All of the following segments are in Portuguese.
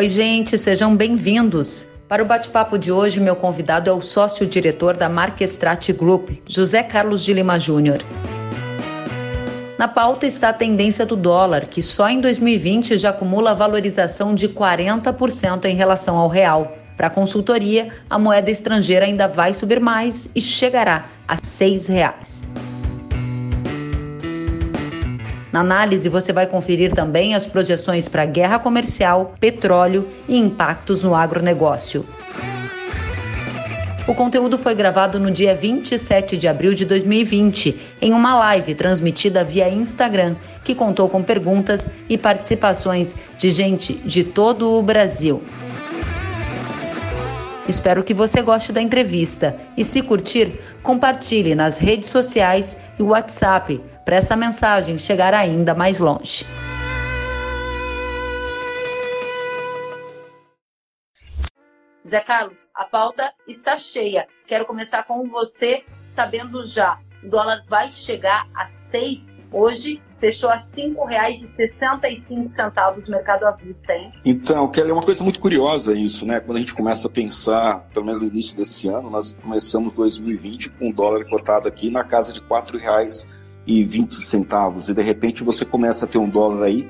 Oi, gente, sejam bem-vindos. Para o bate-papo de hoje, meu convidado é o sócio-diretor da Marquestrat Group, José Carlos de Lima Júnior. Na pauta está a tendência do dólar, que só em 2020 já acumula valorização de 40% em relação ao real. Para a consultoria, a moeda estrangeira ainda vai subir mais e chegará a R$ 6,00. Na análise, você vai conferir também as projeções para guerra comercial, petróleo e impactos no agronegócio. O conteúdo foi gravado no dia 27 de abril de 2020, em uma live transmitida via Instagram, que contou com perguntas e participações de gente de todo o Brasil. Espero que você goste da entrevista e, se curtir, compartilhe nas redes sociais e WhatsApp para essa mensagem chegar ainda mais longe. Zé Carlos, a pauta está cheia. Quero começar com você, sabendo já, o dólar vai chegar a seis hoje, fechou a R$ 5,65 no mercado à vista, hein? Então, Kelly, é uma coisa muito curiosa isso, né? Quando a gente começa a pensar, pelo menos no início desse ano, nós começamos 2020 com o dólar cotado aqui na casa de R$ 4,00 e 20 centavos e de repente você começa a ter um dólar aí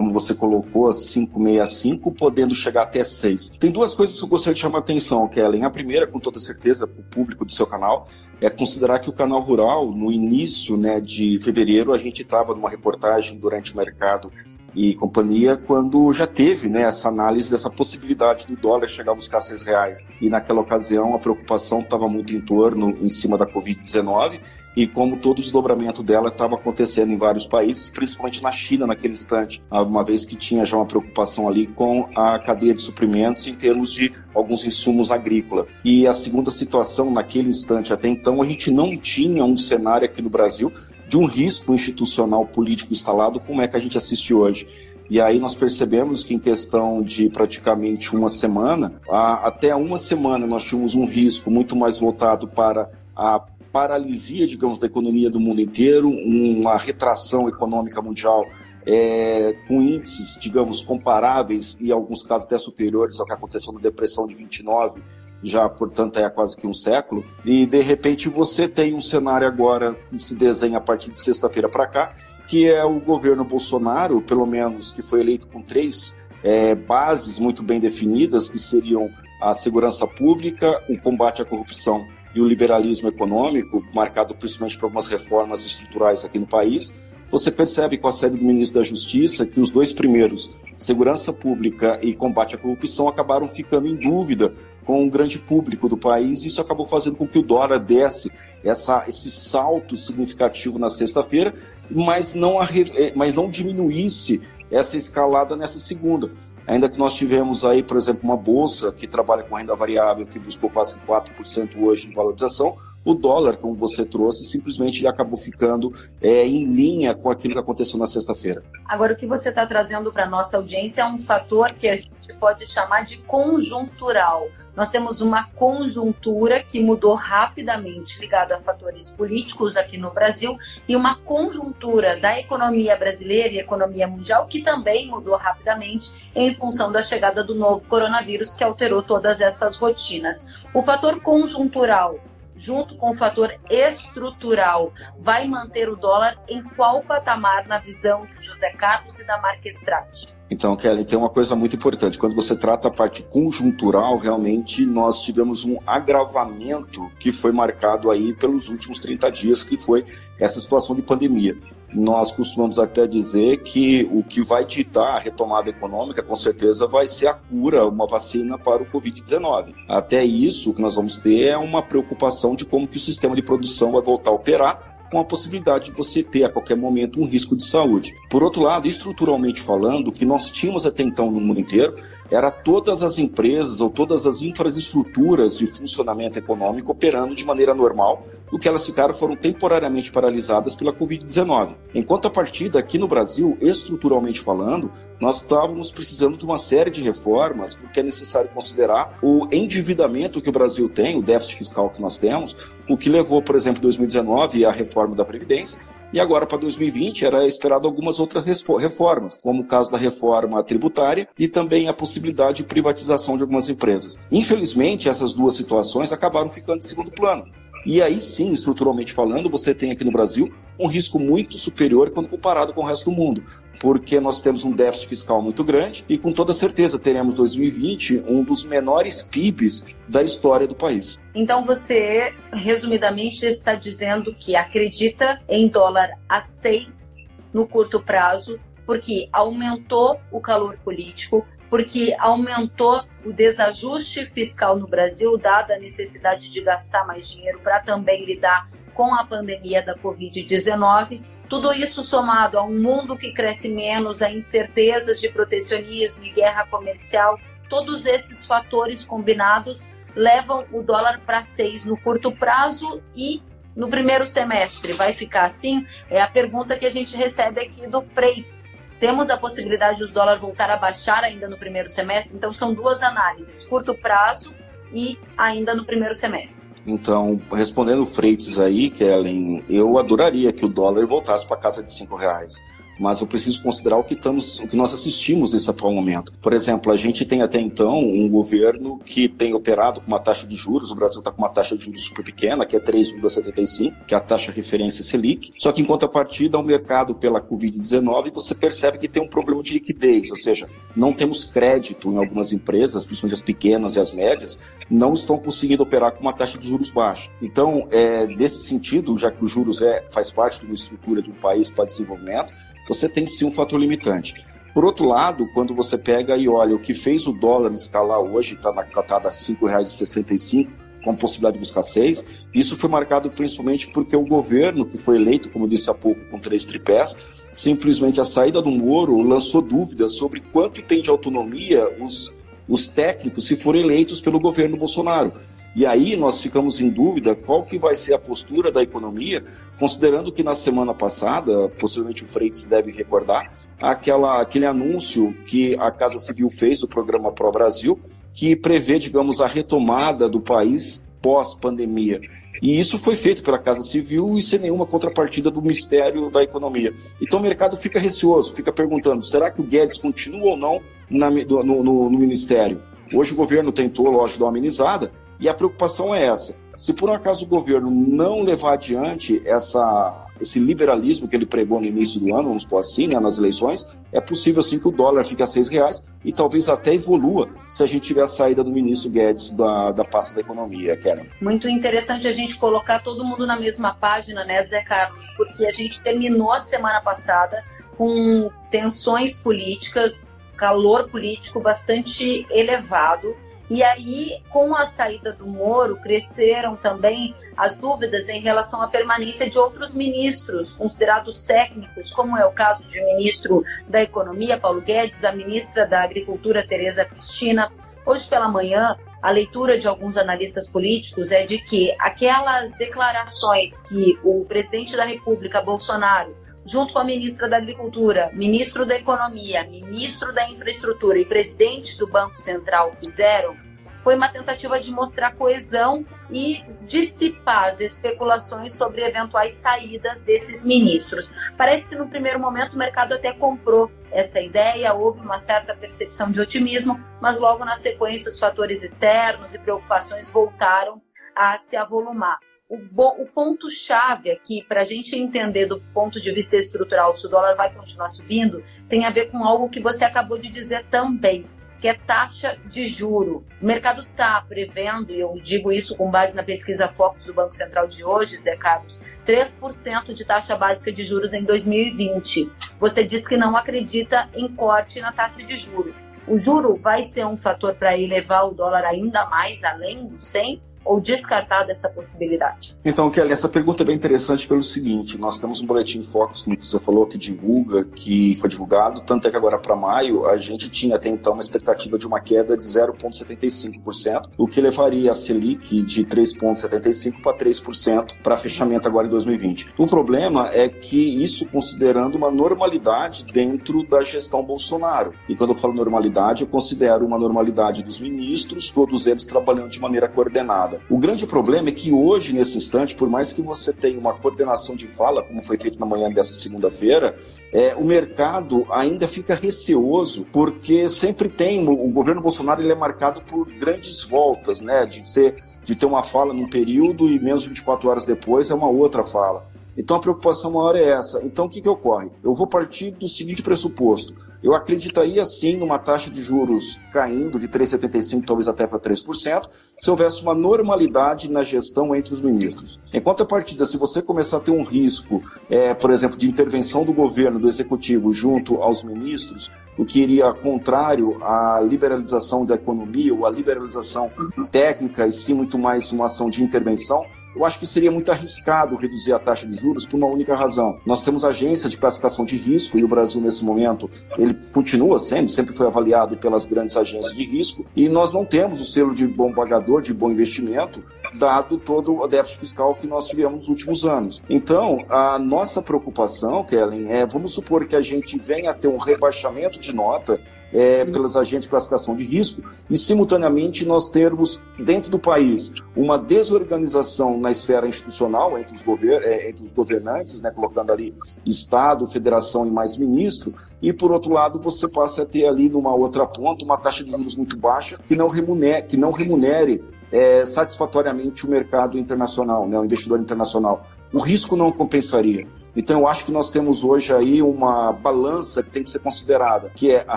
como você colocou, a 565, podendo chegar até 6. Tem duas coisas que eu gostaria de chamar a atenção, Kellen. A primeira, com toda certeza, para o público do seu canal, é considerar que o canal rural, no início né, de fevereiro, a gente estava numa reportagem durante o mercado e companhia, quando já teve né, essa análise dessa possibilidade do dólar chegar a buscar seis reais. E naquela ocasião a preocupação estava muito em torno, em cima da Covid-19, e como todo o desdobramento dela estava acontecendo em vários países, principalmente na China naquele instante, uma vez que tinha já uma preocupação ali com a cadeia de suprimentos em termos de alguns insumos agrícolas. E a segunda situação, naquele instante até então, a gente não tinha um cenário aqui no Brasil de um risco institucional político instalado, como é que a gente assiste hoje. E aí nós percebemos que em questão de praticamente uma semana, até uma semana nós tínhamos um risco muito mais voltado para a paralisia, digamos, da economia do mundo inteiro, uma retração econômica mundial é, com índices, digamos, comparáveis e em alguns casos até superiores ao que aconteceu na depressão de 29 já, portanto, é quase que um século, e de repente você tem um cenário agora que se desenha a partir de sexta-feira para cá, que é o governo Bolsonaro, pelo menos que foi eleito com três é, bases muito bem definidas, que seriam a segurança pública, o combate à corrupção e o liberalismo econômico, marcado principalmente por algumas reformas estruturais aqui no país, você percebe com a sede do ministro da Justiça que os dois primeiros, segurança pública e combate à corrupção, acabaram ficando em dúvida com o grande público do país, e isso acabou fazendo com que o dólar desse essa, esse salto significativo na sexta-feira, mas não, eh, mas não diminuísse essa escalada nessa segunda. Ainda que nós tivemos aí, por exemplo, uma bolsa que trabalha com renda variável que buscou quase 4% hoje de valorização, o dólar, como você trouxe, simplesmente acabou ficando é, em linha com aquilo que aconteceu na sexta-feira. Agora, o que você está trazendo para a nossa audiência é um fator que a gente pode chamar de conjuntural. Nós temos uma conjuntura que mudou rapidamente, ligada a fatores políticos aqui no Brasil, e uma conjuntura da economia brasileira e economia mundial que também mudou rapidamente em função da chegada do novo coronavírus, que alterou todas essas rotinas. O fator conjuntural junto com o fator estrutural, vai manter o dólar em qual patamar na visão do José Carlos e da Marquestrate? Então, Kelly, tem uma coisa muito importante. Quando você trata a parte conjuntural, realmente nós tivemos um agravamento que foi marcado aí pelos últimos 30 dias, que foi essa situação de pandemia. Nós costumamos até dizer que o que vai ditar a retomada econômica, com certeza, vai ser a cura, uma vacina para o Covid-19. Até isso, o que nós vamos ter é uma preocupação de como que o sistema de produção vai voltar a operar com a possibilidade de você ter a qualquer momento um risco de saúde. Por outro lado, estruturalmente falando, o que nós tínhamos até então no mundo inteiro era todas as empresas ou todas as infraestruturas de funcionamento econômico operando de maneira normal, o que elas ficaram foram temporariamente paralisadas pela Covid-19. Enquanto a partida aqui no Brasil, estruturalmente falando, nós estávamos precisando de uma série de reformas, porque é necessário considerar o endividamento que o Brasil tem, o déficit fiscal que nós temos, o que levou, por exemplo, 2019 à reforma da Previdência, E agora, para 2020, era esperado algumas outras reformas, como o caso da reforma tributária e também a possibilidade de privatização de algumas empresas. Infelizmente, essas duas situações acabaram ficando em segundo plano. E aí sim, estruturalmente falando, você tem aqui no Brasil um risco muito superior quando comparado com o resto do mundo, porque nós temos um déficit fiscal muito grande e com toda certeza teremos 2020 um dos menores PIBs da história do país. Então você, resumidamente, está dizendo que acredita em dólar a 6 no curto prazo, porque aumentou o calor político, porque aumentou o desajuste fiscal no Brasil, dada a necessidade de gastar mais dinheiro para também lidar com a pandemia da Covid-19. Tudo isso somado a um mundo que cresce menos, a incertezas de protecionismo e guerra comercial, todos esses fatores combinados levam o dólar para seis no curto prazo e no primeiro semestre. Vai ficar assim? É a pergunta que a gente recebe aqui do Freitas temos a possibilidade de os dólares voltar a baixar ainda no primeiro semestre. Então, são duas análises, curto prazo e ainda no primeiro semestre. Então, respondendo Freitas aí, Kellen, eu adoraria que o dólar voltasse para casa de cinco reais mas eu preciso considerar o que, estamos, o que nós assistimos nesse atual momento. Por exemplo, a gente tem até então um governo que tem operado com uma taxa de juros, o Brasil está com uma taxa de juros super pequena, que é 3,75, que é a taxa referência Selic, só que em contrapartida, o mercado pela Covid-19, você percebe que tem um problema de liquidez, ou seja, não temos crédito em algumas empresas, principalmente as pequenas e as médias, não estão conseguindo operar com uma taxa de juros baixa. Então, é, nesse sentido, já que os juros é, faz parte de uma estrutura de um país para desenvolvimento, você tem sim um fator limitante. Por outro lado, quando você pega e olha o que fez o dólar escalar hoje, está na catada R$ 5,65, com a possibilidade de buscar seis. Isso foi marcado principalmente porque o governo, que foi eleito, como eu disse há pouco, com três tripés, simplesmente a saída do Moro lançou dúvidas sobre quanto tem de autonomia os, os técnicos se forem eleitos pelo governo Bolsonaro. E aí nós ficamos em dúvida qual que vai ser a postura da economia, considerando que na semana passada, possivelmente o Freitas deve recordar, aquela, aquele anúncio que a Casa Civil fez do programa Pro Brasil, que prevê, digamos, a retomada do país pós-pandemia. E isso foi feito pela Casa Civil e sem nenhuma contrapartida do Ministério da Economia. Então o mercado fica receoso, fica perguntando: será que o Guedes continua ou não na, no, no, no Ministério? Hoje o governo tentou, lógico, dar uma amenizada, e a preocupação é essa. Se por acaso o governo não levar adiante essa, esse liberalismo que ele pregou no início do ano, vamos pôr assim, né, nas eleições, é possível sim que o dólar fique a seis reais e talvez até evolua se a gente tiver a saída do ministro Guedes da, da pasta da economia, Karen. Muito interessante a gente colocar todo mundo na mesma página, né, Zé Carlos? Porque a gente terminou a semana passada com tensões políticas, calor político bastante elevado. E aí, com a saída do Moro, cresceram também as dúvidas em relação à permanência de outros ministros considerados técnicos, como é o caso de ministro da Economia, Paulo Guedes, a ministra da Agricultura, Tereza Cristina. Hoje pela manhã, a leitura de alguns analistas políticos é de que aquelas declarações que o presidente da República, Bolsonaro, junto com a ministra da Agricultura, ministro da Economia, ministro da Infraestrutura e presidente do Banco Central fizeram, foi uma tentativa de mostrar coesão e dissipar as especulações sobre eventuais saídas desses ministros. Parece que no primeiro momento o mercado até comprou essa ideia, houve uma certa percepção de otimismo, mas logo na sequência os fatores externos e preocupações voltaram a se avolumar o, o ponto-chave aqui, para a gente entender do ponto de vista estrutural se o dólar vai continuar subindo, tem a ver com algo que você acabou de dizer também, que é taxa de juro. O mercado está prevendo, e eu digo isso com base na pesquisa Focus do Banco Central de hoje, Zé Carlos, 3% de taxa básica de juros em 2020. Você diz que não acredita em corte na taxa de juro. O juro vai ser um fator para elevar o dólar ainda mais, além do 100? Ou descartada essa possibilidade? Então, Kelly, essa pergunta é bem interessante pelo seguinte: nós temos um boletim Focus, como você falou, que divulga, que foi divulgado, tanto é que agora para maio a gente tinha até então uma expectativa de uma queda de 0,75%, o que levaria a Selic de 3,75% para 3% para fechamento agora em 2020. O problema é que isso considerando uma normalidade dentro da gestão Bolsonaro. E quando eu falo normalidade, eu considero uma normalidade dos ministros, todos eles trabalhando de maneira coordenada. O grande problema é que hoje, nesse instante, por mais que você tenha uma coordenação de fala, como foi feito na manhã dessa segunda-feira, é, o mercado ainda fica receoso, porque sempre tem, o governo Bolsonaro ele é marcado por grandes voltas, né, de ter, de ter uma fala num período e menos de 24 horas depois é uma outra fala. Então a preocupação maior é essa. Então o que, que ocorre? Eu vou partir do seguinte pressuposto. Eu acreditaria sim numa taxa de juros caindo de 3,75% talvez até para 3%, se houvesse uma normalidade na gestão entre os ministros. Em contrapartida, se você começar a ter um risco, é, por exemplo, de intervenção do governo, do executivo, junto aos ministros, o que iria contrário à liberalização da economia ou à liberalização técnica e sim muito mais uma ação de intervenção, eu acho que seria muito arriscado reduzir a taxa de juros por uma única razão. Nós temos agência de classificação de risco e o Brasil, nesse momento, ele continua sendo, sempre foi avaliado pelas grandes agências de risco e nós não temos o selo de bom pagador, de bom investimento, dado todo o déficit fiscal que nós tivemos nos últimos anos. Então, a nossa preocupação, Kellen, é vamos supor que a gente venha a ter um rebaixamento de nota é, pelas agentes de classificação de risco e, simultaneamente, nós termos dentro do país uma desorganização na esfera institucional entre os, gover é, entre os governantes, né, colocando ali Estado, Federação e mais ministro, e, por outro lado, você passa a ter ali numa outra ponta uma taxa de juros muito baixa que não remunere, que não remunere é, satisfatoriamente o mercado internacional, né, o investidor internacional. O risco não compensaria. Então, eu acho que nós temos hoje aí uma balança que tem que ser considerada, que é a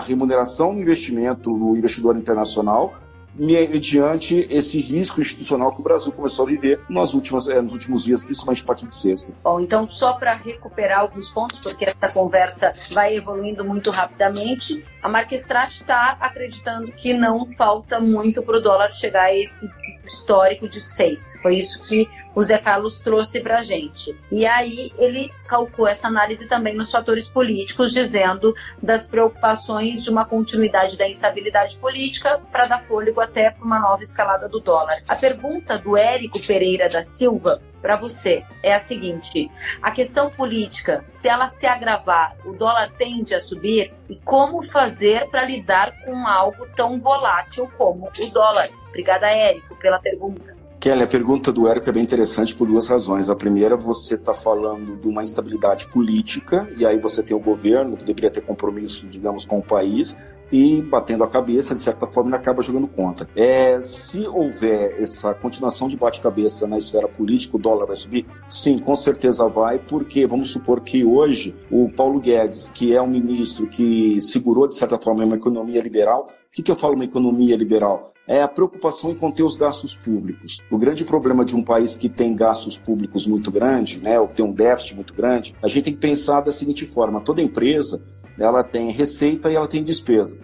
remuneração do investimento no investidor internacional mediante esse risco institucional que o Brasil começou a viver nas últimas, é, nos últimos dias, principalmente a partir de sexta. Bom, então só para recuperar alguns pontos, porque essa conversa vai evoluindo muito rapidamente, a Marquestrat está acreditando que não falta muito para o dólar chegar a esse histórico de 6. Foi isso que o Zé Carlos trouxe para a gente. E aí ele calcou essa análise também nos fatores políticos, dizendo das preocupações de uma continuidade da instabilidade política para dar fôlego até para uma nova escalada do dólar. A pergunta do Érico Pereira da Silva para você é a seguinte: a questão política, se ela se agravar, o dólar tende a subir? E como fazer para lidar com algo tão volátil como o dólar? Obrigada, Érico, pela pergunta. Kelly, a pergunta do Érico é bem interessante por duas razões. A primeira, você está falando de uma instabilidade política, e aí você tem o governo, que deveria ter compromisso, digamos, com o país, e batendo a cabeça, de certa forma, ele acaba jogando conta. É, se houver essa continuação de bate-cabeça na esfera política, o dólar vai subir? Sim, com certeza vai, porque vamos supor que hoje o Paulo Guedes, que é um ministro que segurou, de certa forma, uma economia liberal, o que, que eu falo uma economia liberal? É a preocupação em conter os gastos públicos. O grande problema de um país que tem gastos públicos muito grande, né, ou tem um déficit muito grande, a gente tem que pensar da seguinte forma: toda empresa ela tem receita e ela tem despesa.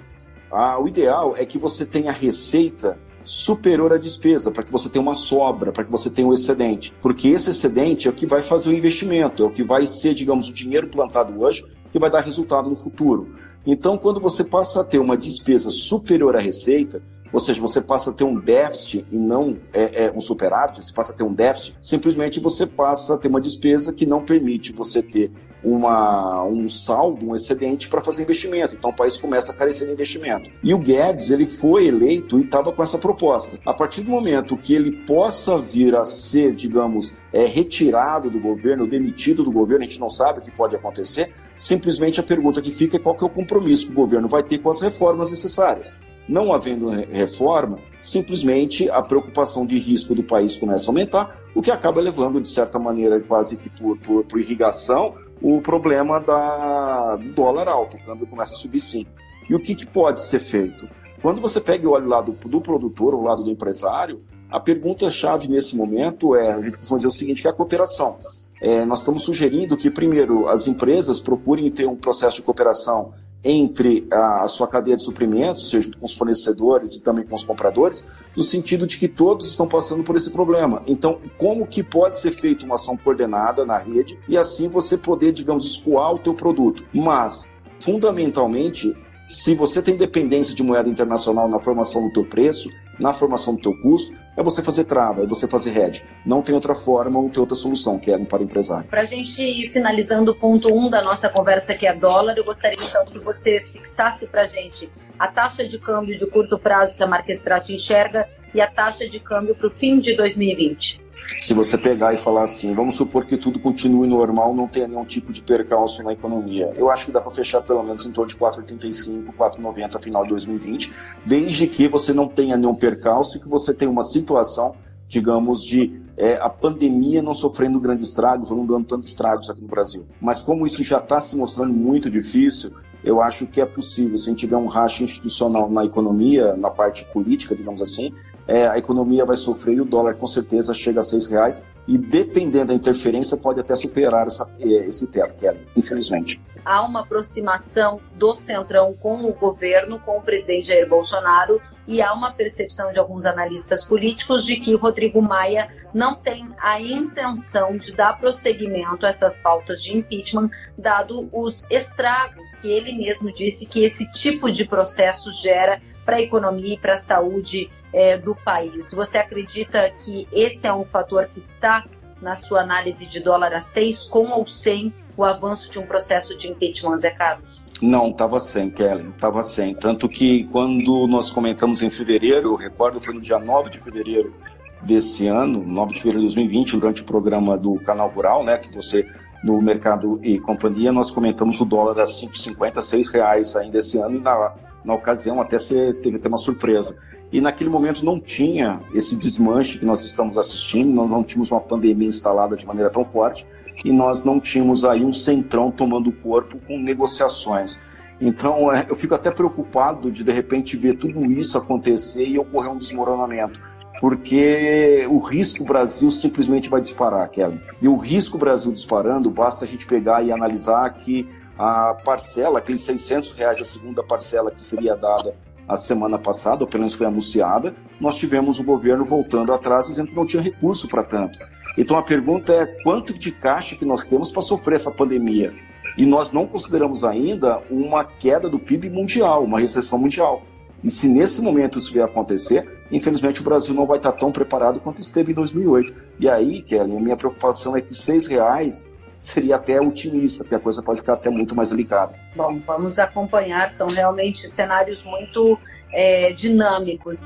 Ah, o ideal é que você tenha receita superior à despesa, para que você tenha uma sobra, para que você tenha um excedente. Porque esse excedente é o que vai fazer o investimento, é o que vai ser, digamos, o dinheiro plantado hoje que vai dar resultado no futuro. Então, quando você passa a ter uma despesa superior à receita, ou seja, você passa a ter um déficit e não é, é, um superávit, você passa a ter um déficit, simplesmente você passa a ter uma despesa que não permite você ter uma, um saldo, um excedente para fazer investimento. Então o país começa a carecer de investimento. E o Guedes, ele foi eleito e estava com essa proposta. A partir do momento que ele possa vir a ser, digamos, é, retirado do governo, demitido do governo, a gente não sabe o que pode acontecer, simplesmente a pergunta que fica é qual que é o compromisso que o governo vai ter com as reformas necessárias. Não havendo reforma, simplesmente a preocupação de risco do país começa a aumentar, o que acaba levando, de certa maneira, quase que por, por, por irrigação, o problema da, do dólar alto. O câmbio começa a subir sim. E o que, que pode ser feito? Quando você pega o olho lá do, do produtor, o lado do empresário, a pergunta-chave nesse momento é, a gente costuma dizer o seguinte, que é a cooperação. É, nós estamos sugerindo que, primeiro, as empresas procurem ter um processo de cooperação entre a sua cadeia de suprimentos, seja com os fornecedores e também com os compradores, no sentido de que todos estão passando por esse problema. Então, como que pode ser feita uma ação coordenada na rede e assim você poder, digamos, escoar o teu produto? Mas, fundamentalmente, se você tem dependência de moeda internacional na formação do teu preço, na formação do teu custo, é você fazer trava, é você fazer hedge. Não tem outra forma, não tem outra solução, que é para o empresário. Para a gente ir finalizando o ponto 1 um da nossa conversa, que é dólar, eu gostaria então que você fixasse para a gente a taxa de câmbio de curto prazo que a Marquestrat enxerga e a taxa de câmbio para o fim de 2020? Se você pegar e falar assim, vamos supor que tudo continue normal, não tenha nenhum tipo de percalço na economia. Eu acho que dá para fechar pelo menos em torno de 4,85, 4,90 final de 2020, desde que você não tenha nenhum percalço e que você tenha uma situação, digamos, de é, a pandemia não sofrendo grandes estragos ou não dando tantos estragos aqui no Brasil. Mas como isso já está se mostrando muito difícil, eu acho que é possível, se a gente tiver um racha institucional na economia, na parte política, digamos assim, é, a economia vai sofrer e o dólar com certeza chega a seis reais e dependendo da interferência pode até superar essa, é, esse teto, Kelly, infelizmente. Há uma aproximação do Centrão com o governo, com o presidente Jair Bolsonaro, e há uma percepção de alguns analistas políticos de que Rodrigo Maia não tem a intenção de dar prosseguimento a essas pautas de impeachment, dado os estragos que ele mesmo disse que esse tipo de processo gera para a economia e para a saúde é, do país. Você acredita que esse é um fator que está na sua análise de dólar a seis, com ou sem o avanço de um processo de impeachment, Zé Carlos? Não, estava sem, Kelly, estava sem. Tanto que quando nós comentamos em fevereiro, eu recordo foi no dia 9 de fevereiro desse ano, 9 de fevereiro de 2020, durante o programa do Canal Rural, né, que você, no Mercado e Companhia, nós comentamos o dólar a 5,50, 6 reais ainda esse ano, e na, na ocasião até você teve até uma surpresa. E naquele momento não tinha esse desmanche que nós estamos assistindo, nós não tínhamos uma pandemia instalada de maneira tão forte e nós não tínhamos aí um centrão tomando corpo com negociações. Então é, eu fico até preocupado de de repente ver tudo isso acontecer e ocorrer um desmoronamento porque o risco Brasil simplesmente vai disparar, Kelly. E o risco Brasil disparando, basta a gente pegar e analisar que a parcela, aqueles 600 reais, a segunda parcela que seria dada a semana passada, ou pelo menos foi anunciada, nós tivemos o governo voltando atrás dizendo que não tinha recurso para tanto. Então a pergunta é quanto de caixa que nós temos para sofrer essa pandemia? E nós não consideramos ainda uma queda do PIB mundial, uma recessão mundial. E se nesse momento isso vier acontecer, infelizmente o Brasil não vai estar tão preparado quanto esteve em 2008. E aí, Kelly, a minha preocupação é que seis reais seria até otimista, porque a coisa pode ficar até muito mais delicada. Bom, vamos acompanhar, são realmente cenários muito é, dinâmicos.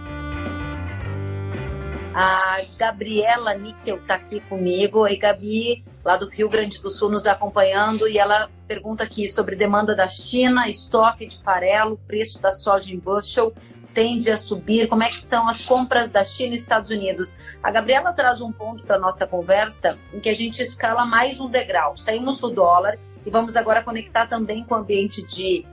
A Gabriela Níquel está aqui comigo. Oi, Gabi, lá do Rio Grande do Sul, nos acompanhando. E ela pergunta aqui sobre demanda da China, estoque de farelo, preço da soja em bushel tende a subir? Como é que estão as compras da China e Estados Unidos? A Gabriela traz um ponto para nossa conversa em que a gente escala mais um degrau. Saímos do dólar e vamos agora conectar também com o ambiente de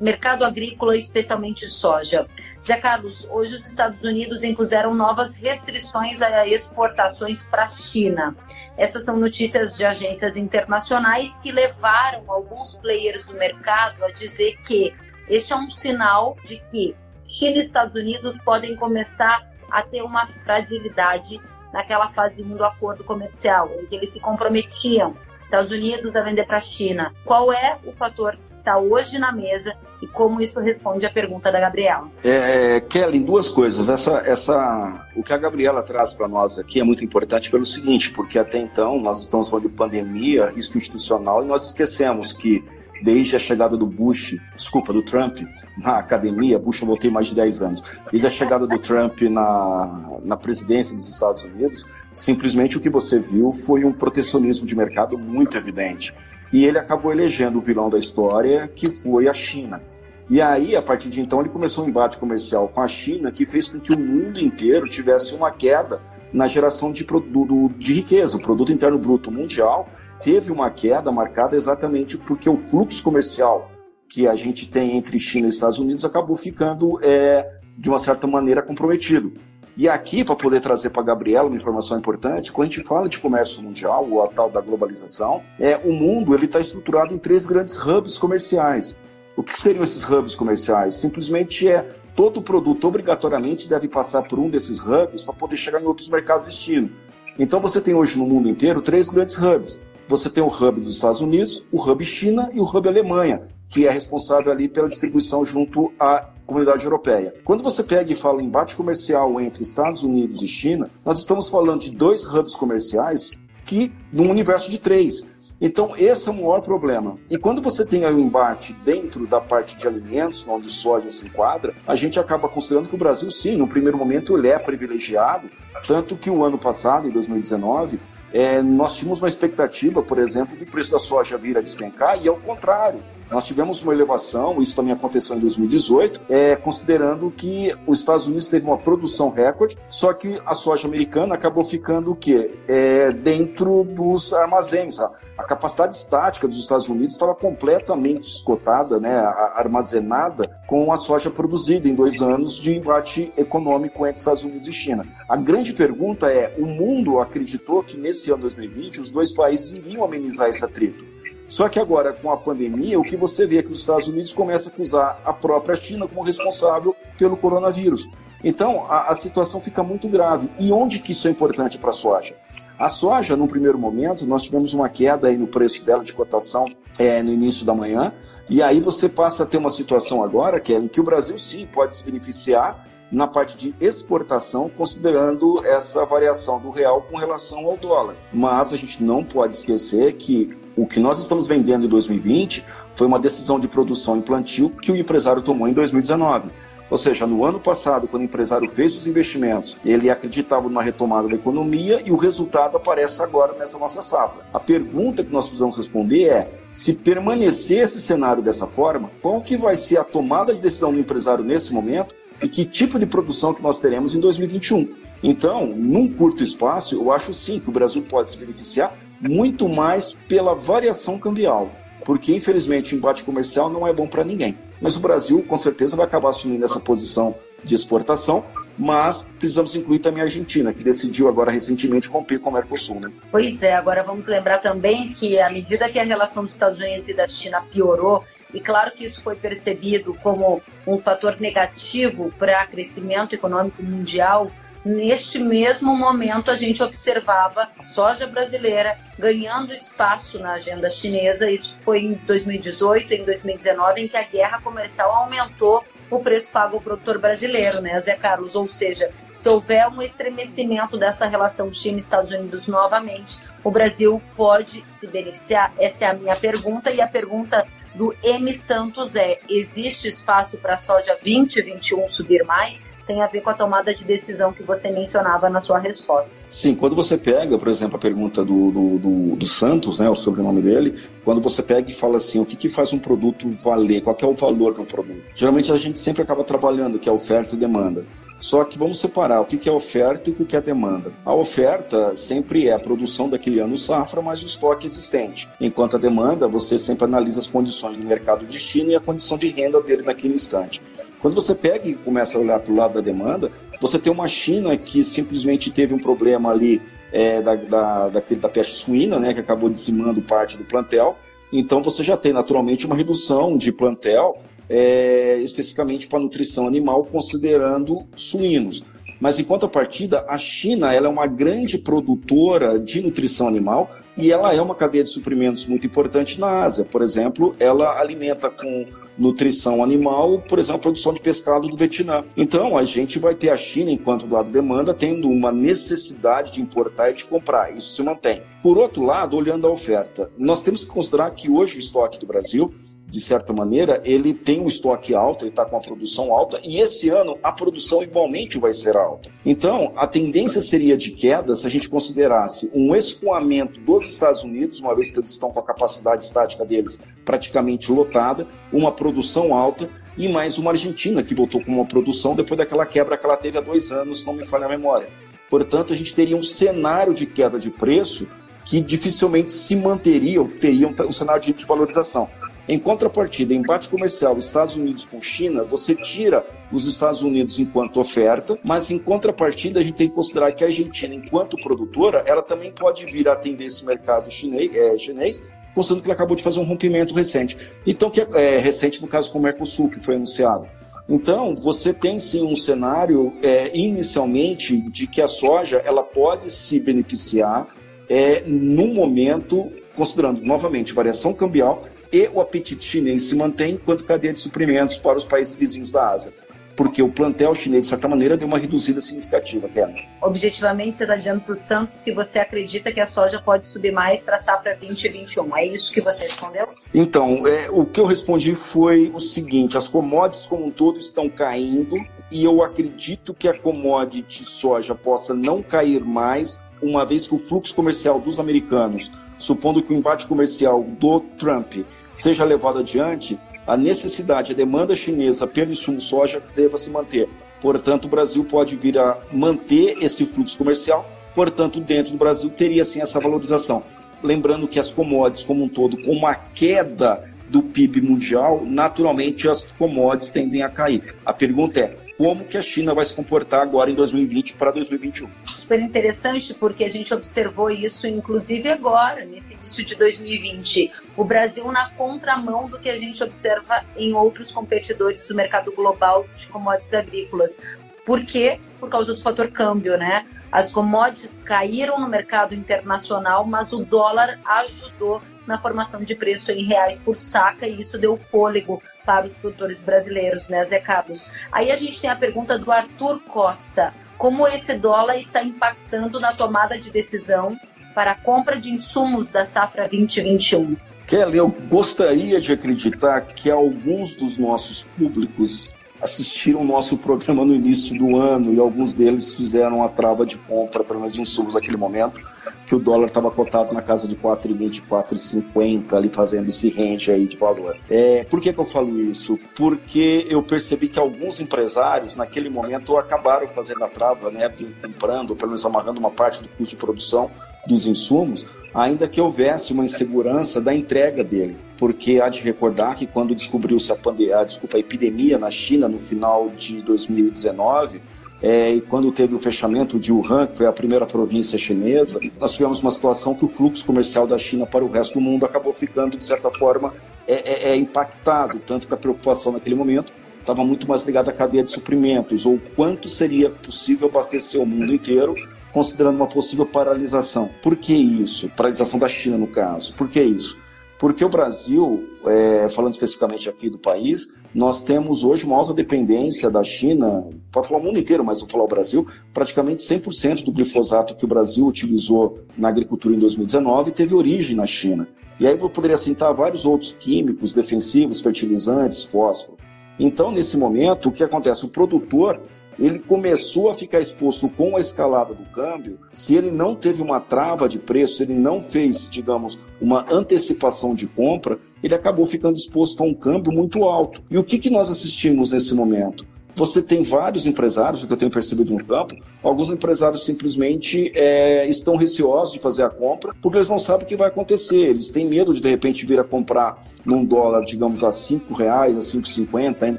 mercado agrícola, especialmente soja. Zé Carlos, hoje os Estados Unidos impuseram novas restrições a exportações para a China. Essas são notícias de agências internacionais que levaram alguns players do mercado a dizer que este é um sinal de que China e Estados Unidos podem começar a ter uma fragilidade naquela fase do acordo comercial, em que eles se comprometiam, Estados Unidos a vender para a China. Qual é o fator que está hoje na mesa e como isso responde à pergunta da Gabriela? É, Kelly, duas coisas. Essa, essa, o que a Gabriela traz para nós aqui é muito importante pelo seguinte, porque até então nós estamos falando de pandemia, institucional, e nós esquecemos que desde a chegada do Bush, desculpa, do Trump na academia, Bush eu voltei mais de 10 anos, desde a chegada do Trump na, na presidência dos Estados Unidos, simplesmente o que você viu foi um protecionismo de mercado muito evidente. E ele acabou elegendo o vilão da história, que foi a China. E aí, a partir de então, ele começou um embate comercial com a China que fez com que o mundo inteiro tivesse uma queda na geração de, produto, de riqueza. O produto interno bruto mundial teve uma queda marcada exatamente porque o fluxo comercial que a gente tem entre China e Estados Unidos acabou ficando, é, de uma certa maneira, comprometido. E aqui, para poder trazer para a Gabriela uma informação importante, quando a gente fala de comércio mundial, ou a tal da globalização, é, o mundo está estruturado em três grandes hubs comerciais. O que seriam esses hubs comerciais? Simplesmente é todo produto obrigatoriamente deve passar por um desses hubs para poder chegar em outros mercados de destino. Então você tem hoje no mundo inteiro três grandes hubs. Você tem o hub dos Estados Unidos, o hub China e o hub Alemanha, que é responsável ali pela distribuição junto à comunidade europeia. Quando você pega e fala em embate comercial entre Estados Unidos e China, nós estamos falando de dois hubs comerciais que num universo de três. Então, esse é o maior problema. E quando você tem aí um embate dentro da parte de alimentos, onde soja se enquadra, a gente acaba considerando que o Brasil, sim, no primeiro momento, ele é privilegiado, tanto que o ano passado, em 2019, é, nós tínhamos uma expectativa, por exemplo, do preço da soja vir a despencar, e ao contrário. Nós tivemos uma elevação, isso também aconteceu em 2018, é, considerando que os Estados Unidos teve uma produção recorde, só que a soja americana acabou ficando o quê? É, dentro dos armazéns. A, a, capacidade estática dos Estados Unidos estava completamente esgotada, né, armazenada com a soja produzida em dois anos de embate econômico entre Estados Unidos e China. A grande pergunta é: o mundo acreditou que nesse ano 2020 os dois países iriam amenizar esse atrito? Só que agora, com a pandemia, o que você vê é que os Estados Unidos começam a acusar a própria China como responsável pelo coronavírus. Então, a, a situação fica muito grave. E onde que isso é importante para a soja? A soja, no primeiro momento, nós tivemos uma queda aí no preço dela de cotação é, no início da manhã, e aí você passa a ter uma situação agora que é em que o Brasil sim pode se beneficiar na parte de exportação, considerando essa variação do real com relação ao dólar. Mas a gente não pode esquecer que o que nós estamos vendendo em 2020 foi uma decisão de produção e plantio que o empresário tomou em 2019. Ou seja, no ano passado, quando o empresário fez os investimentos, ele acreditava numa retomada da economia e o resultado aparece agora nessa nossa safra. A pergunta que nós precisamos responder é: se permanecer esse cenário dessa forma, qual que vai ser a tomada de decisão do empresário nesse momento e que tipo de produção que nós teremos em 2021? Então, num curto espaço, eu acho sim que o Brasil pode se beneficiar muito mais pela variação cambial, porque infelizmente o embate comercial não é bom para ninguém. Mas o Brasil com certeza vai acabar assumindo essa posição de exportação, mas precisamos incluir também a Argentina, que decidiu agora recentemente romper com o Mercosul. Né? Pois é, agora vamos lembrar também que à medida que a relação dos Estados Unidos e da China piorou, e claro que isso foi percebido como um fator negativo para crescimento econômico mundial, Neste mesmo momento, a gente observava a soja brasileira ganhando espaço na agenda chinesa. Isso foi em 2018, em 2019, em que a guerra comercial aumentou o preço pago ao produtor brasileiro, né, Zé Carlos? Ou seja, se houver um estremecimento dessa relação China-Estados Unidos novamente, o Brasil pode se beneficiar? Essa é a minha pergunta. E a pergunta do M. Santos é: existe espaço para soja 2021 subir mais? tem a ver com a tomada de decisão que você mencionava na sua resposta. Sim, quando você pega, por exemplo, a pergunta do, do, do, do Santos, né, o sobrenome dele, quando você pega e fala assim, o que, que faz um produto valer, qual é o valor de um produto? Geralmente a gente sempre acaba trabalhando, que é oferta e demanda. Só que vamos separar o que é oferta e o que é demanda. A oferta sempre é a produção daquele ano safra mais o estoque existente, enquanto a demanda você sempre analisa as condições do mercado de destino e a condição de renda dele naquele instante. Quando você pega e começa a olhar para o lado da demanda, você tem uma China que simplesmente teve um problema ali é, da, da, da peste suína, né, que acabou dizimando parte do plantel. Então você já tem naturalmente uma redução de plantel é, especificamente para nutrição animal, considerando suínos. Mas em contrapartida, a China ela é uma grande produtora de nutrição animal e ela é uma cadeia de suprimentos muito importante na Ásia. Por exemplo, ela alimenta com nutrição animal, por exemplo, a produção de pescado do Vietnã. Então, a gente vai ter a China, enquanto do lado demanda, tendo uma necessidade de importar e de comprar. Isso se mantém. Por outro lado, olhando a oferta, nós temos que considerar que hoje o estoque do Brasil de certa maneira, ele tem um estoque alto, ele está com a produção alta, e esse ano a produção igualmente vai ser alta. Então, a tendência seria de queda se a gente considerasse um escoamento dos Estados Unidos, uma vez que eles estão com a capacidade estática deles praticamente lotada, uma produção alta, e mais uma Argentina que voltou com uma produção depois daquela quebra que ela teve há dois anos, não me falha a memória. Portanto, a gente teria um cenário de queda de preço que dificilmente se manteria ou teria um, cenário de desvalorização. Em contrapartida, embate comercial Estados Unidos com China, você tira os Estados Unidos enquanto oferta, mas em contrapartida a gente tem que considerar que a Argentina, enquanto produtora, ela também pode vir a atender esse mercado chinês, é, chinês considerando que ela acabou de fazer um rompimento recente. Então, que é, é recente no caso com o Mercosul, que foi anunciado. Então, você tem sim um cenário é, inicialmente de que a soja ela pode se beneficiar é, num momento, considerando novamente variação cambial e o apetite chinês se mantém enquanto cadeia de suprimentos para os países vizinhos da Ásia. porque o plantel chinês, de certa maneira, deu uma reduzida significativa, Kelly. Objetivamente, você está dizendo para o Santos que você acredita que a soja pode subir mais para a safra 2021. É isso que você respondeu? Então, é, o que eu respondi foi o seguinte: as commodities como um todo estão caindo e eu acredito que a commodity soja possa não cair mais, uma vez que o fluxo comercial dos americanos, supondo que o embate comercial do Trump seja levado adiante, a necessidade, a demanda chinesa pelo insumo soja deva se manter. Portanto, o Brasil pode vir a manter esse fluxo comercial, portanto, dentro do Brasil teria sim essa valorização. Lembrando que as commodities como um todo, com uma queda do PIB mundial, naturalmente as commodities tendem a cair. A pergunta é: como que a China vai se comportar agora em 2020 para 2021. Super interessante, porque a gente observou isso, inclusive agora, nesse início de 2020. O Brasil na contramão do que a gente observa em outros competidores do mercado global de commodities agrícolas. Por quê? Por causa do fator câmbio, né? As commodities caíram no mercado internacional, mas o dólar ajudou na formação de preço em reais por saca e isso deu fôlego para os produtores brasileiros, né, Zé Carlos? Aí a gente tem a pergunta do Arthur Costa. Como esse dólar está impactando na tomada de decisão para a compra de insumos da safra 2021? Kelly, eu gostaria de acreditar que alguns dos nossos públicos assistiram o nosso programa no início do ano e alguns deles fizeram a trava de compra, pelo menos insumos naquele momento, que o dólar estava cotado na casa de 4,20, 4,50, ali fazendo esse range aí de valor. É, por que, que eu falo isso? Porque eu percebi que alguns empresários, naquele momento, acabaram fazendo a trava, né, comprando, pelo menos amarrando uma parte do custo de produção dos insumos, ainda que houvesse uma insegurança da entrega dele. Porque há de recordar que quando descobriu-se a, pandemia, desculpa, a epidemia na China no final de 2019, é, e quando teve o fechamento de Wuhan, que foi a primeira província chinesa, nós tivemos uma situação que o fluxo comercial da China para o resto do mundo acabou ficando, de certa forma, é, é, é impactado. Tanto que a preocupação naquele momento estava muito mais ligada à cadeia de suprimentos, ou quanto seria possível abastecer o mundo inteiro considerando uma possível paralisação. Por que isso? Paralisação da China, no caso. Por que isso? Porque o Brasil, é, falando especificamente aqui do país, nós temos hoje uma alta dependência da China, para falar o mundo inteiro, mas vou falar o Brasil, praticamente 100% do glifosato que o Brasil utilizou na agricultura em 2019 teve origem na China. E aí eu poderia citar vários outros químicos defensivos, fertilizantes, fósforo. Então, nesse momento, o que acontece? O produtor ele começou a ficar exposto com a escalada do câmbio. Se ele não teve uma trava de preço, ele não fez, digamos, uma antecipação de compra, ele acabou ficando exposto a um câmbio muito alto. E o que, que nós assistimos nesse momento? Você tem vários empresários, o que eu tenho percebido no campo, alguns empresários simplesmente é, estão receosos de fazer a compra porque eles não sabem o que vai acontecer. Eles têm medo de de repente vir a comprar num dólar, digamos, a cinco reais, a 5,50, ainda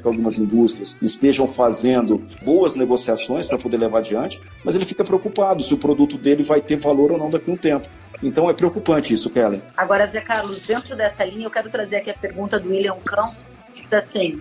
que algumas indústrias estejam fazendo boas negociações para poder levar adiante, mas ele fica preocupado se o produto dele vai ter valor ou não daqui a um tempo. Então é preocupante isso, Kellen. Agora, Zé Carlos, dentro dessa linha, eu quero trazer aqui a pergunta do William Campos, assim,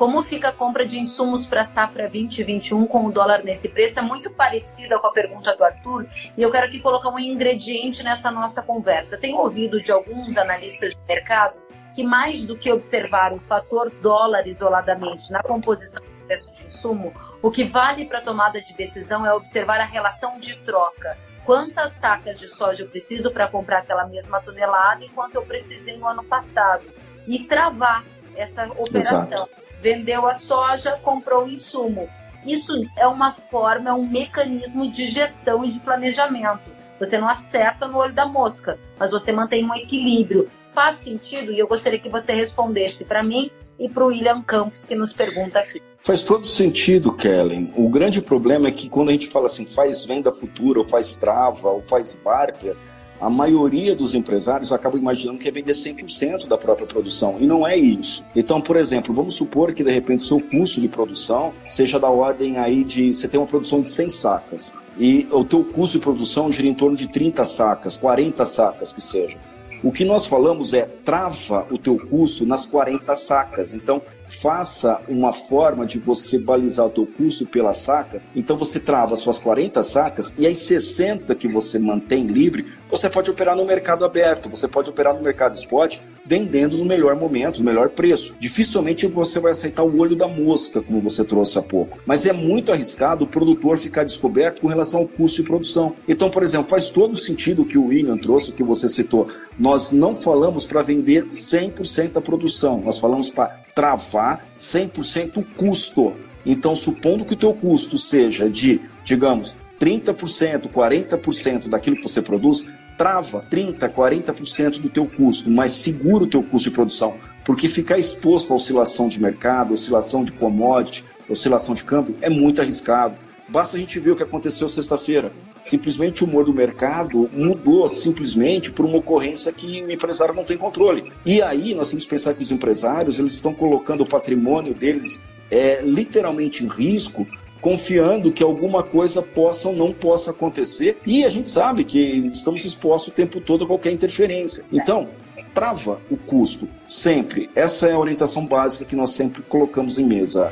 como fica a compra de insumos para a safra 2021 com o dólar nesse preço? É muito parecida com a pergunta do Arthur e eu quero aqui colocar um ingrediente nessa nossa conversa. Tenho ouvido de alguns analistas de mercado que, mais do que observar o fator dólar isoladamente na composição do preço de insumo, o que vale para a tomada de decisão é observar a relação de troca. Quantas sacas de soja eu preciso para comprar aquela mesma tonelada e quanto eu precisei no ano passado? E travar essa operação. Exato vendeu a soja, comprou o insumo. Isso é uma forma, é um mecanismo de gestão e de planejamento. Você não acerta no olho da mosca, mas você mantém um equilíbrio. Faz sentido? E eu gostaria que você respondesse para mim e para o William Campos, que nos pergunta aqui. Faz todo sentido, Kellen. O grande problema é que quando a gente fala assim, faz venda futura, ou faz trava, ou faz barter, a maioria dos empresários acaba imaginando que é vender 100% da própria produção, e não é isso. Então, por exemplo, vamos supor que de repente o seu custo de produção seja da ordem aí de você tem uma produção de 100 sacas e o teu custo de produção gira em torno de 30 sacas, 40 sacas que seja. O que nós falamos é trava o teu custo nas 40 sacas. Então, faça uma forma de você balizar o teu custo pela saca. Então você trava suas 40 sacas e as 60 que você mantém livre, você pode operar no mercado aberto, você pode operar no mercado spot, vendendo no melhor momento, no melhor preço. Dificilmente você vai aceitar o olho da mosca, como você trouxe há pouco. Mas é muito arriscado o produtor ficar descoberto com relação ao custo de produção. Então, por exemplo, faz todo sentido o que o William trouxe, o que você citou. Nós não falamos para vender 100% da produção, nós falamos para travar 100% o custo. Então, supondo que o teu custo seja de, digamos, 30%, 40% daquilo que você produz, trava 30, 40% do teu custo, mas segura o teu custo de produção, porque ficar exposto à oscilação de mercado, oscilação de commodity, oscilação de câmbio é muito arriscado. Basta a gente ver o que aconteceu sexta-feira. Simplesmente o humor do mercado mudou simplesmente por uma ocorrência que o empresário não tem controle. E aí nós temos que pensar que os empresários eles estão colocando o patrimônio deles é, literalmente em risco confiando que alguma coisa possa ou não possa acontecer. E a gente sabe que estamos expostos o tempo todo a qualquer interferência. Então, trava o custo sempre. Essa é a orientação básica que nós sempre colocamos em mesa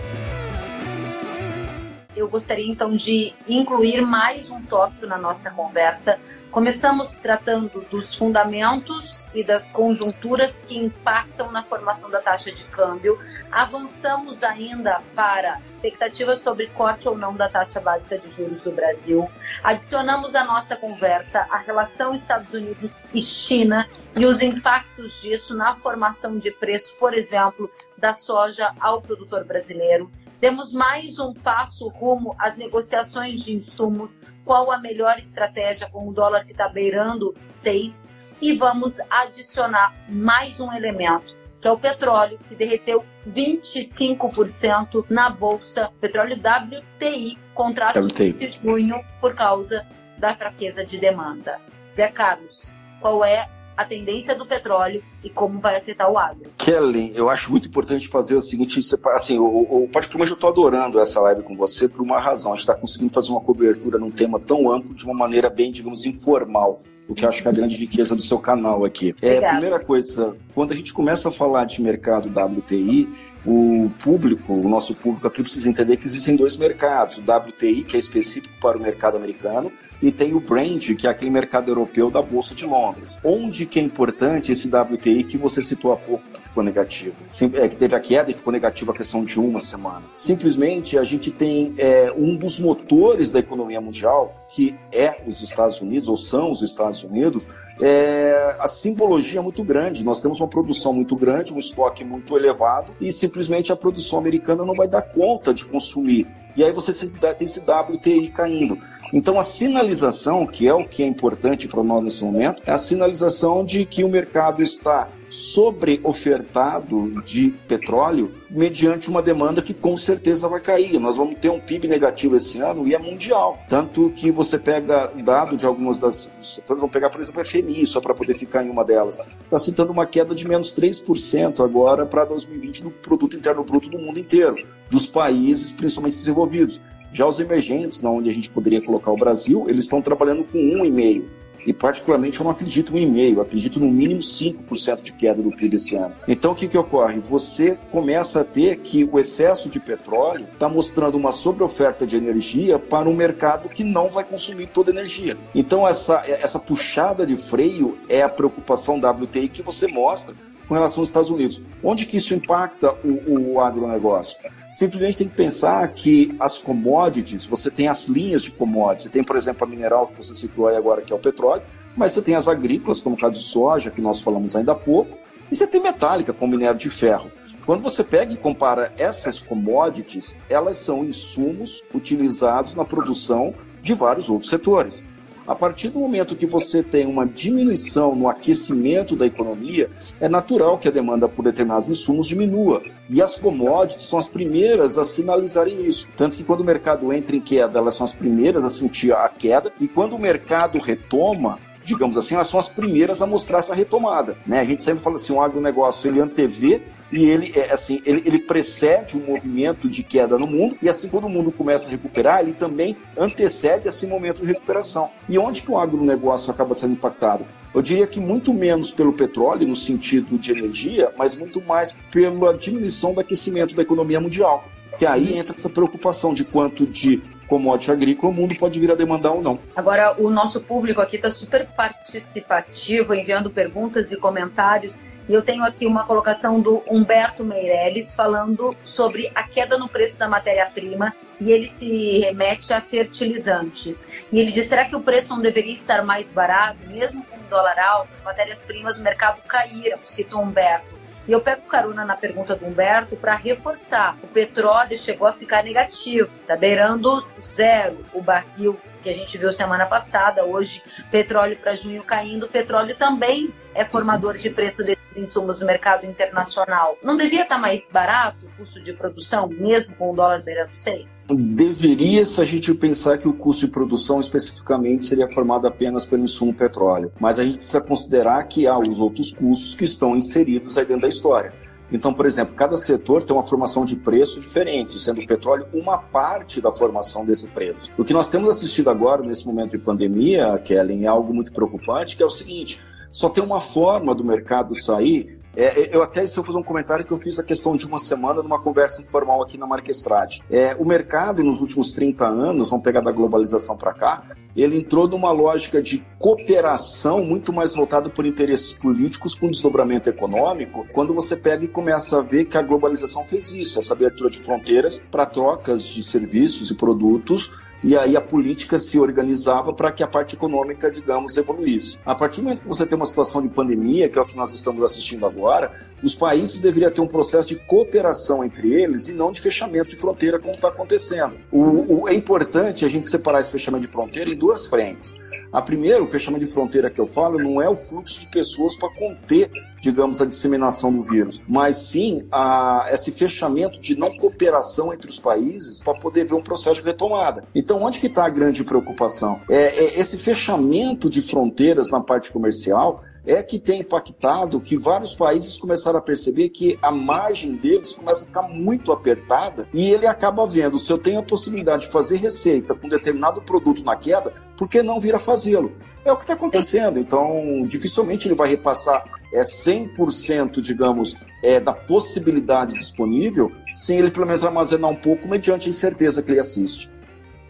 eu gostaria então de incluir mais um tópico na nossa conversa. Começamos tratando dos fundamentos e das conjunturas que impactam na formação da taxa de câmbio. Avançamos ainda para expectativas sobre corte ou não da taxa básica de juros do Brasil. Adicionamos à nossa conversa a relação Estados Unidos e China e os impactos disso na formação de preço, por exemplo, da soja ao produtor brasileiro. Temos mais um passo rumo às negociações de insumos, qual a melhor estratégia com o dólar que está beirando 6 e vamos adicionar mais um elemento, que é o petróleo, que derreteu 25% na bolsa, petróleo WTI, contrato WTI. de junho por causa da fraqueza de demanda. Zé Carlos, qual é a tendência do petróleo e como vai afetar o agro. Kelly, eu acho muito importante fazer o seguinte, assim, eu, particularmente eu estou adorando essa live com você por uma razão, a gente está conseguindo fazer uma cobertura num tema tão amplo de uma maneira bem, digamos, informal o que eu acho que é a grande riqueza do seu canal aqui. É, primeira coisa, quando a gente começa a falar de mercado WTI, o público, o nosso público aqui precisa entender que existem dois mercados. O WTI, que é específico para o mercado americano, e tem o Brand, que é aquele mercado europeu da Bolsa de Londres. Onde que é importante esse WTI que você citou há pouco, que ficou negativo? É, que teve a queda e ficou negativo a questão de uma semana. Simplesmente a gente tem é, um dos motores da economia mundial, que é os Estados Unidos, ou são os Estados Unidos, é, a simbologia é muito grande. Nós temos uma produção muito grande, um estoque muito elevado, e simplesmente a produção americana não vai dar conta de consumir e aí você tem esse WTI caindo. Então a sinalização, que é o que é importante para nós nesse momento, é a sinalização de que o mercado está sobre-ofertado de petróleo mediante uma demanda que com certeza vai cair. Nós vamos ter um PIB negativo esse ano e é mundial. Tanto que você pega dado de algumas das setores, vamos pegar, por exemplo, a FMI, só para poder ficar em uma delas. Está citando uma queda de menos 3% agora para 2020 do produto interno bruto do mundo inteiro, dos países principalmente desenvolvidos. Já os emergentes, onde a gente poderia colocar o Brasil, eles estão trabalhando com 1,5% e particularmente eu não acredito em meio, acredito no mínimo 5% de queda do PIB esse ano. Então o que, que ocorre? Você começa a ter que o excesso de petróleo está mostrando uma sobreoferta de energia para um mercado que não vai consumir toda a energia. Então essa, essa puxada de freio é a preocupação WTI que você mostra com relação aos Estados Unidos. Onde que isso impacta o, o agronegócio? Simplesmente tem que pensar que as commodities, você tem as linhas de commodities, você tem, por exemplo, a mineral que você citou aí agora, que é o petróleo, mas você tem as agrícolas, como o caso de soja, que nós falamos ainda há pouco, e você tem metálica, como minério de ferro. Quando você pega e compara essas commodities, elas são insumos utilizados na produção de vários outros setores. A partir do momento que você tem uma diminuição no aquecimento da economia, é natural que a demanda por determinados insumos diminua. E as commodities são as primeiras a sinalizarem isso. Tanto que quando o mercado entra em queda, elas são as primeiras a sentir a queda, e quando o mercado retoma, digamos assim, elas são as primeiras a mostrar essa retomada. Né? A gente sempre fala assim, o agronegócio ele antevê e ele é assim, ele, ele precede um movimento de queda no mundo e assim quando o mundo começa a recuperar, ele também antecede esse momento de recuperação. E onde que o agronegócio acaba sendo impactado? Eu diria que muito menos pelo petróleo, no sentido de energia, mas muito mais pela diminuição do aquecimento da economia mundial. Que aí entra essa preocupação de quanto de commodity agrícola o mundo pode vir a demandar ou não. Agora, o nosso público aqui está super participativo, enviando perguntas e comentários. Eu tenho aqui uma colocação do Humberto Meirelles falando sobre a queda no preço da matéria-prima e ele se remete a fertilizantes. E ele diz: será que o preço não deveria estar mais barato, mesmo com o dólar alto? As matérias-primas do mercado caíram, cita o Humberto. E eu pego carona na pergunta do Humberto para reforçar. O petróleo chegou a ficar negativo, está beirando zero o barril que a gente viu semana passada. Hoje, petróleo para junho caindo. Petróleo também é formador de preço desses insumos no mercado internacional. Não devia estar tá mais barato o custo de produção, mesmo com o dólar beirando 6? Deveria se a gente pensar que o custo de produção especificamente seria formado apenas pelo insumo petróleo. Mas a gente precisa considerar que há os outros custos que estão inseridos aí dentro da história. Então, por exemplo, cada setor tem uma formação de preço diferente, sendo o petróleo uma parte da formação desse preço. O que nós temos assistido agora, nesse momento de pandemia, Kellen, é algo muito preocupante, que é o seguinte: só tem uma forma do mercado sair é, é, eu até, se eu fazer um comentário que eu fiz a questão de uma semana numa conversa informal aqui na Marquestrade. É, o mercado, nos últimos 30 anos, vamos pegar da globalização para cá, ele entrou numa lógica de cooperação muito mais voltada por interesses políticos com desdobramento econômico, quando você pega e começa a ver que a globalização fez isso, essa abertura de fronteiras para trocas de serviços e produtos e aí a política se organizava para que a parte econômica, digamos, evoluísse. A partir do momento que você tem uma situação de pandemia, que é o que nós estamos assistindo agora, os países deveriam ter um processo de cooperação entre eles e não de fechamento de fronteira, como está acontecendo. O, o, é importante a gente separar esse fechamento de fronteira em duas frentes. A primeira, o fechamento de fronteira que eu falo, não é o fluxo de pessoas para conter digamos, a disseminação do vírus, mas sim a, esse fechamento de não cooperação entre os países para poder ver um processo de retomada. Então, onde que está a grande preocupação? É, é esse fechamento de fronteiras na parte comercial é que tem impactado que vários países começaram a perceber que a margem deles começa a ficar muito apertada e ele acaba vendo, se eu tenho a possibilidade de fazer receita com determinado produto na queda, por que não vir a fazê-lo? É o que está acontecendo. Então, dificilmente ele vai repassar é, 100%, digamos, é, da possibilidade disponível, sem ele pelo menos armazenar um pouco mediante a incerteza que ele assiste.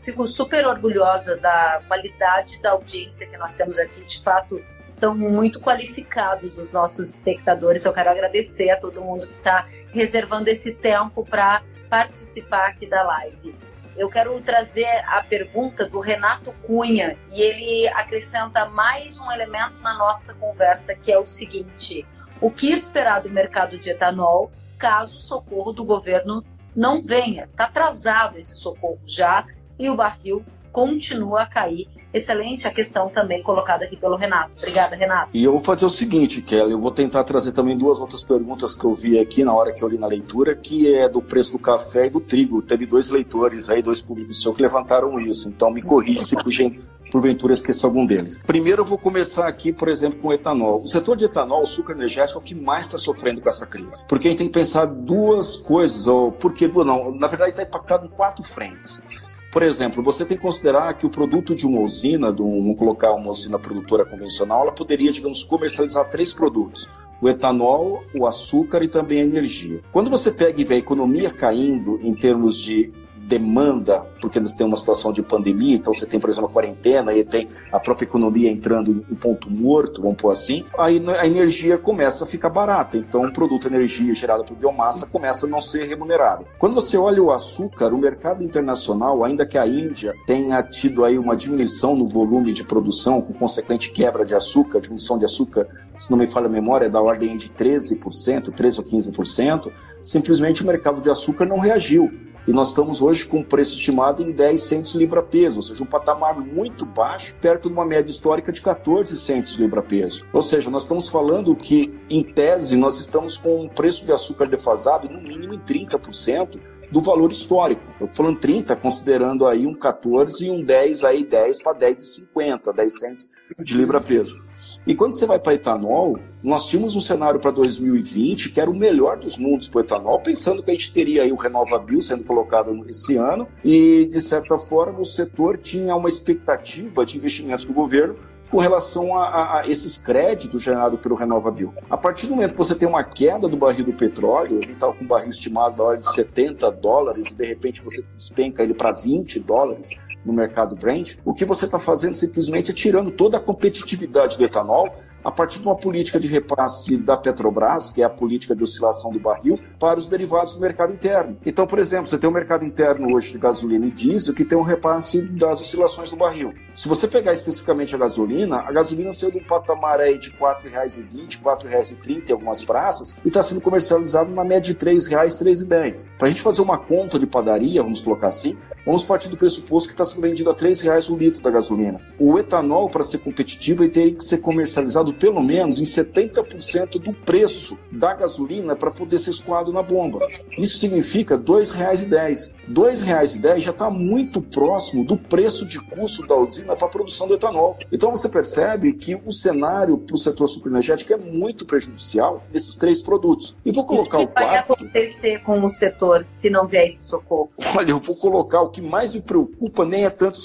Fico super orgulhosa da qualidade da audiência que nós temos aqui. De fato, são muito qualificados os nossos espectadores. Eu quero agradecer a todo mundo que está reservando esse tempo para participar aqui da live. Eu quero trazer a pergunta do Renato Cunha e ele acrescenta mais um elemento na nossa conversa, que é o seguinte: o que esperar do mercado de etanol caso o socorro do governo não venha? Está atrasado esse socorro já e o barril continua a cair excelente a questão também colocada aqui pelo Renato. Obrigada, Renato. E eu vou fazer o seguinte, Kelly, eu vou tentar trazer também duas outras perguntas que eu vi aqui na hora que eu li na leitura, que é do preço do café e do trigo. Teve dois leitores aí, dois públicos seus que levantaram isso, então me corrija se por gente porventura esquecer algum deles. Primeiro eu vou começar aqui, por exemplo, com o etanol. O setor de etanol, o sucro energético, é o que mais está sofrendo com essa crise. Porque a gente tem que pensar duas coisas, ou porque, não, na verdade está impactado em quatro frentes. Por exemplo, você tem que considerar que o produto de uma usina, de um, vamos colocar uma usina produtora convencional, ela poderia, digamos, comercializar três produtos: o etanol, o açúcar e também a energia. Quando você pega e vê a economia caindo em termos de demanda, porque tem uma situação de pandemia, então você tem, por exemplo, a quarentena e tem a própria economia entrando em ponto morto, vamos pôr assim, aí a energia começa a ficar barata. Então, o produto energia gerada por biomassa começa a não ser remunerado. Quando você olha o açúcar, o mercado internacional, ainda que a Índia tenha tido aí uma diminuição no volume de produção, com consequente quebra de açúcar, diminuição de açúcar, se não me falha a memória, é da ordem de 13%, 13 ou 15%, simplesmente o mercado de açúcar não reagiu e nós estamos hoje com um preço estimado em 10 centos libra-peso, ou seja, um patamar muito baixo, perto de uma média histórica de 14 centos libra-peso. Ou seja, nós estamos falando que, em tese, nós estamos com um preço de açúcar defasado no mínimo em 30%, do valor histórico. Eu estou falando 30, considerando aí um 14 e um 10, aí 10 para 10,50, 10 centos de libra-peso. E quando você vai para etanol, nós tínhamos um cenário para 2020 que era o melhor dos mundos para o etanol, pensando que a gente teria aí o RenovaBio sendo colocado esse ano e, de certa forma, o setor tinha uma expectativa de investimento do governo com relação a, a, esses créditos gerados pelo RenovaBio. A partir do momento que você tem uma queda do barril do petróleo, a gente estava com um barril estimado da hora de 70 dólares e de repente você despenca ele para 20 dólares, no mercado Brent, o que você está fazendo simplesmente é tirando toda a competitividade do etanol a partir de uma política de repasse da Petrobras, que é a política de oscilação do barril, para os derivados do mercado interno. Então, por exemplo, você tem um mercado interno hoje de gasolina e diesel que tem um repasse das oscilações do barril. Se você pegar especificamente a gasolina, a gasolina saiu do patamar aí de R$ 4,20, R$ 4,30 em algumas praças e está sendo comercializado numa média de R$ 3,00, R$ 3,10. Para a gente fazer uma conta de padaria, vamos colocar assim, vamos partir do pressuposto que está sendo vendido a R$ reais o litro da gasolina. O etanol, para ser competitivo, ele teria que ser comercializado pelo menos em 70% do preço da gasolina para poder ser escoado na bomba. Isso significa R$ 2,10. R$ 2,10 já está muito próximo do preço de custo da usina para a produção do etanol. Então você percebe que o cenário para o setor superenergético é muito prejudicial nesses três produtos. E vou colocar e o, que vai acontecer com o setor se não vier esse socorro? Olha, eu vou colocar o que mais me preocupa nem é tanto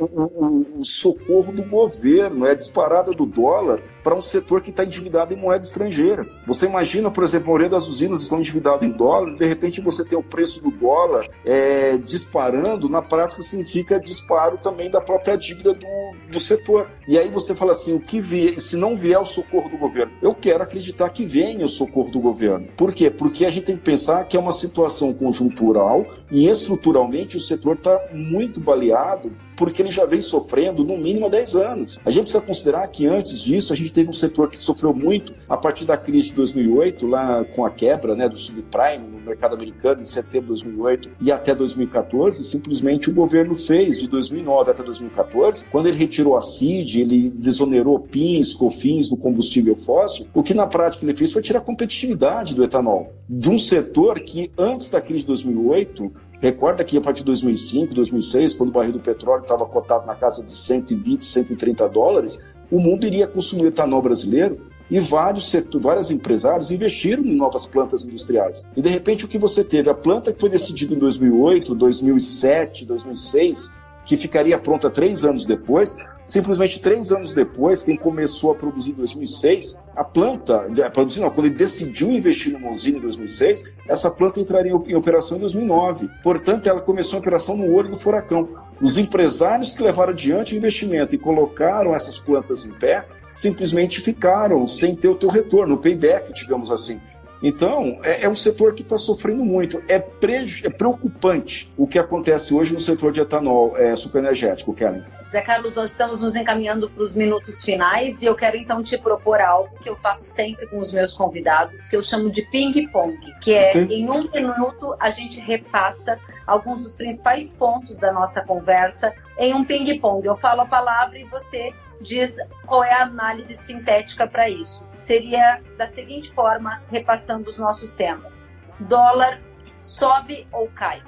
o, socorro do governo, é a disparada do dólar para um setor que está endividado em moeda estrangeira. Você imagina, por exemplo, a maioria das usinas estão endividadas em dólar, de repente você tem o preço do dólar é, disparando, na prática significa disparo também da própria dívida do, do setor. E aí você fala assim, o que vier, se não vier o socorro do governo? Eu quero acreditar que venha o socorro do governo. Por quê? Porque a gente tem que pensar que é uma situação conjuntural e estruturalmente o setor está muito baleado porque ele já vem sofrendo no mínimo há 10 anos. A gente precisa considerar que antes disso a gente teve um setor que sofreu muito a partir da crise de 2008, lá com a quebra né, do subprime no mercado americano em setembro de 2008 e até 2014, simplesmente o governo fez de 2009 até 2014, quando ele retirou a CID, ele desonerou PINs, COFINs do combustível fóssil, o que na prática ele fez foi tirar a competitividade do etanol de um setor que antes da crise de 2008 Recorda que a partir de 2005, 2006, quando o barril do petróleo estava cotado na casa de 120, 130 dólares, o mundo iria consumir etanol brasileiro e vários setores, vários empresários investiram em novas plantas industriais. E de repente o que você teve? A planta que foi decidida em 2008, 2007, 2006, que ficaria pronta três anos depois. Simplesmente três anos depois, quem começou a produzir em 2006, a planta, a produzir, não, quando ele decidiu investir numa usina em 2006, essa planta entraria em operação em 2009. Portanto, ela começou a operação no olho do furacão. Os empresários que levaram adiante o investimento e colocaram essas plantas em pé simplesmente ficaram sem ter o teu retorno, o payback, digamos assim. Então, é, é um setor que está sofrendo muito. É, pre, é, preocupante o que acontece hoje no setor de etanol é, superenergético, Kellen. Zé Carlos, nós estamos nos encaminhando para os minutos finais e eu quero então te propor algo que eu faço sempre com os meus convidados, que eu chamo de ping-pong, que é okay. em um minuto a gente repassa alguns dos principais pontos da nossa conversa em um ping-pong. Eu falo a palavra e você diz qual é a análise sintética para isso. Seria da seguinte forma, repassando os nossos temas: dólar sobe ou cai?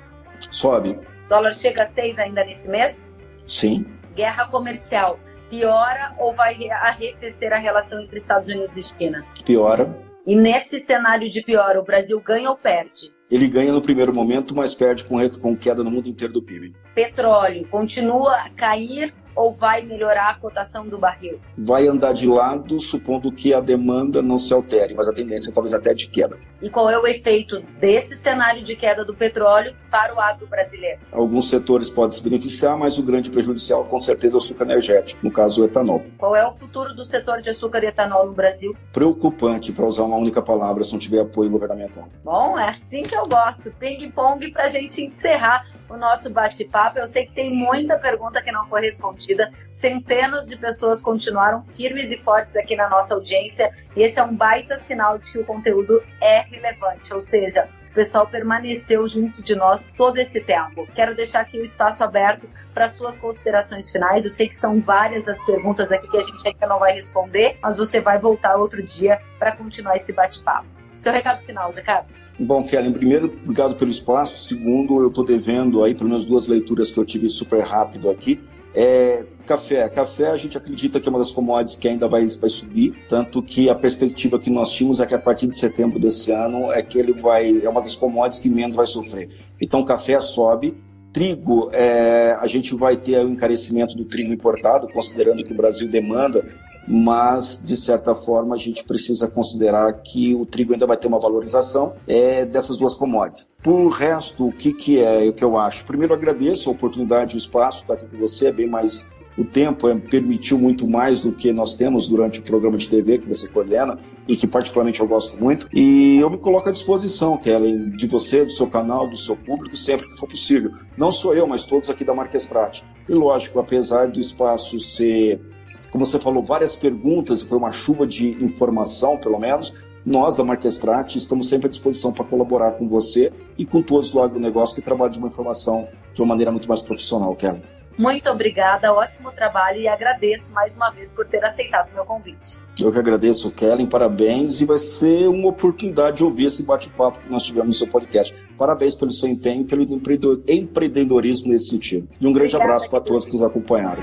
Sobe. Dólar chega a seis ainda nesse mês? Sim. Guerra comercial piora ou vai arrefecer a relação entre Estados Unidos e China? Piora. E nesse cenário de piora, o Brasil ganha ou perde? Ele ganha no primeiro momento, mas perde com, com queda no mundo inteiro do PIB. Petróleo continua a cair ou vai melhorar a cotação do barril? Vai andar de lado, supondo que a demanda não se altere, mas a tendência é talvez até de queda. E qual é o efeito desse cenário de queda do petróleo para o agro brasileiro? Alguns setores podem se beneficiar, mas o grande prejudicial com certeza é o açúcar energético, no caso o etanol. Qual é o futuro do setor de açúcar e etanol no Brasil? Preocupante, para usar uma única palavra, se não tiver apoio governamental. Bom, é assim que eu gosto. Ping-pong para a gente encerrar o nosso bate-papo. Eu sei que tem muita pergunta que não foi respondida. Centenas de pessoas continuaram firmes e fortes aqui na nossa audiência. E esse é um baita sinal de que o conteúdo é relevante. Ou seja, o pessoal permaneceu junto de nós todo esse tempo. Quero deixar aqui o espaço aberto para suas considerações finais. Eu sei que são várias as perguntas aqui que a gente ainda não vai responder, mas você vai voltar outro dia para continuar esse bate-papo. Seu recado final, Zé Carlos. Bom, Kellen, primeiro, obrigado pelo espaço. Segundo, eu estou devendo aí, pelo menos duas leituras que eu tive super rápido aqui. É, café. Café a gente acredita que é uma das commodities que ainda vai, vai subir, tanto que a perspectiva que nós tínhamos é que a partir de setembro desse ano é que ele vai, é uma das commodities que menos vai sofrer. Então, café sobe. Trigo, é, a gente vai ter o encarecimento do trigo importado, considerando que o Brasil demanda mas de certa forma a gente precisa considerar que o trigo ainda vai ter uma valorização é, dessas duas commodities. Por resto, o que, que é o que eu acho? Primeiro, agradeço a oportunidade, o espaço, estar aqui com você, é bem mais o tempo é, permitiu muito mais do que nós temos durante o programa de TV que você coordena e que particularmente eu gosto muito. E eu me coloco à disposição, Kellen, de você, do seu canal, do seu público, sempre que for possível. Não sou eu, mas todos aqui da Marquestrate. E lógico, apesar do espaço ser como você falou, várias perguntas, foi uma chuva de informação, pelo menos. Nós, da Marquestrate, estamos sempre à disposição para colaborar com você e com todos do agronegócio que trabalham de uma informação de uma maneira muito mais profissional, Kelly. Muito obrigada, ótimo trabalho e agradeço mais uma vez por ter aceitado o meu convite. Eu que agradeço, Kellen, parabéns e vai ser uma oportunidade de ouvir esse bate-papo que nós tivemos no seu podcast. Parabéns pelo seu empenho e pelo empreendedorismo nesse sentido. E um grande obrigada, abraço para todos que nos acompanharam.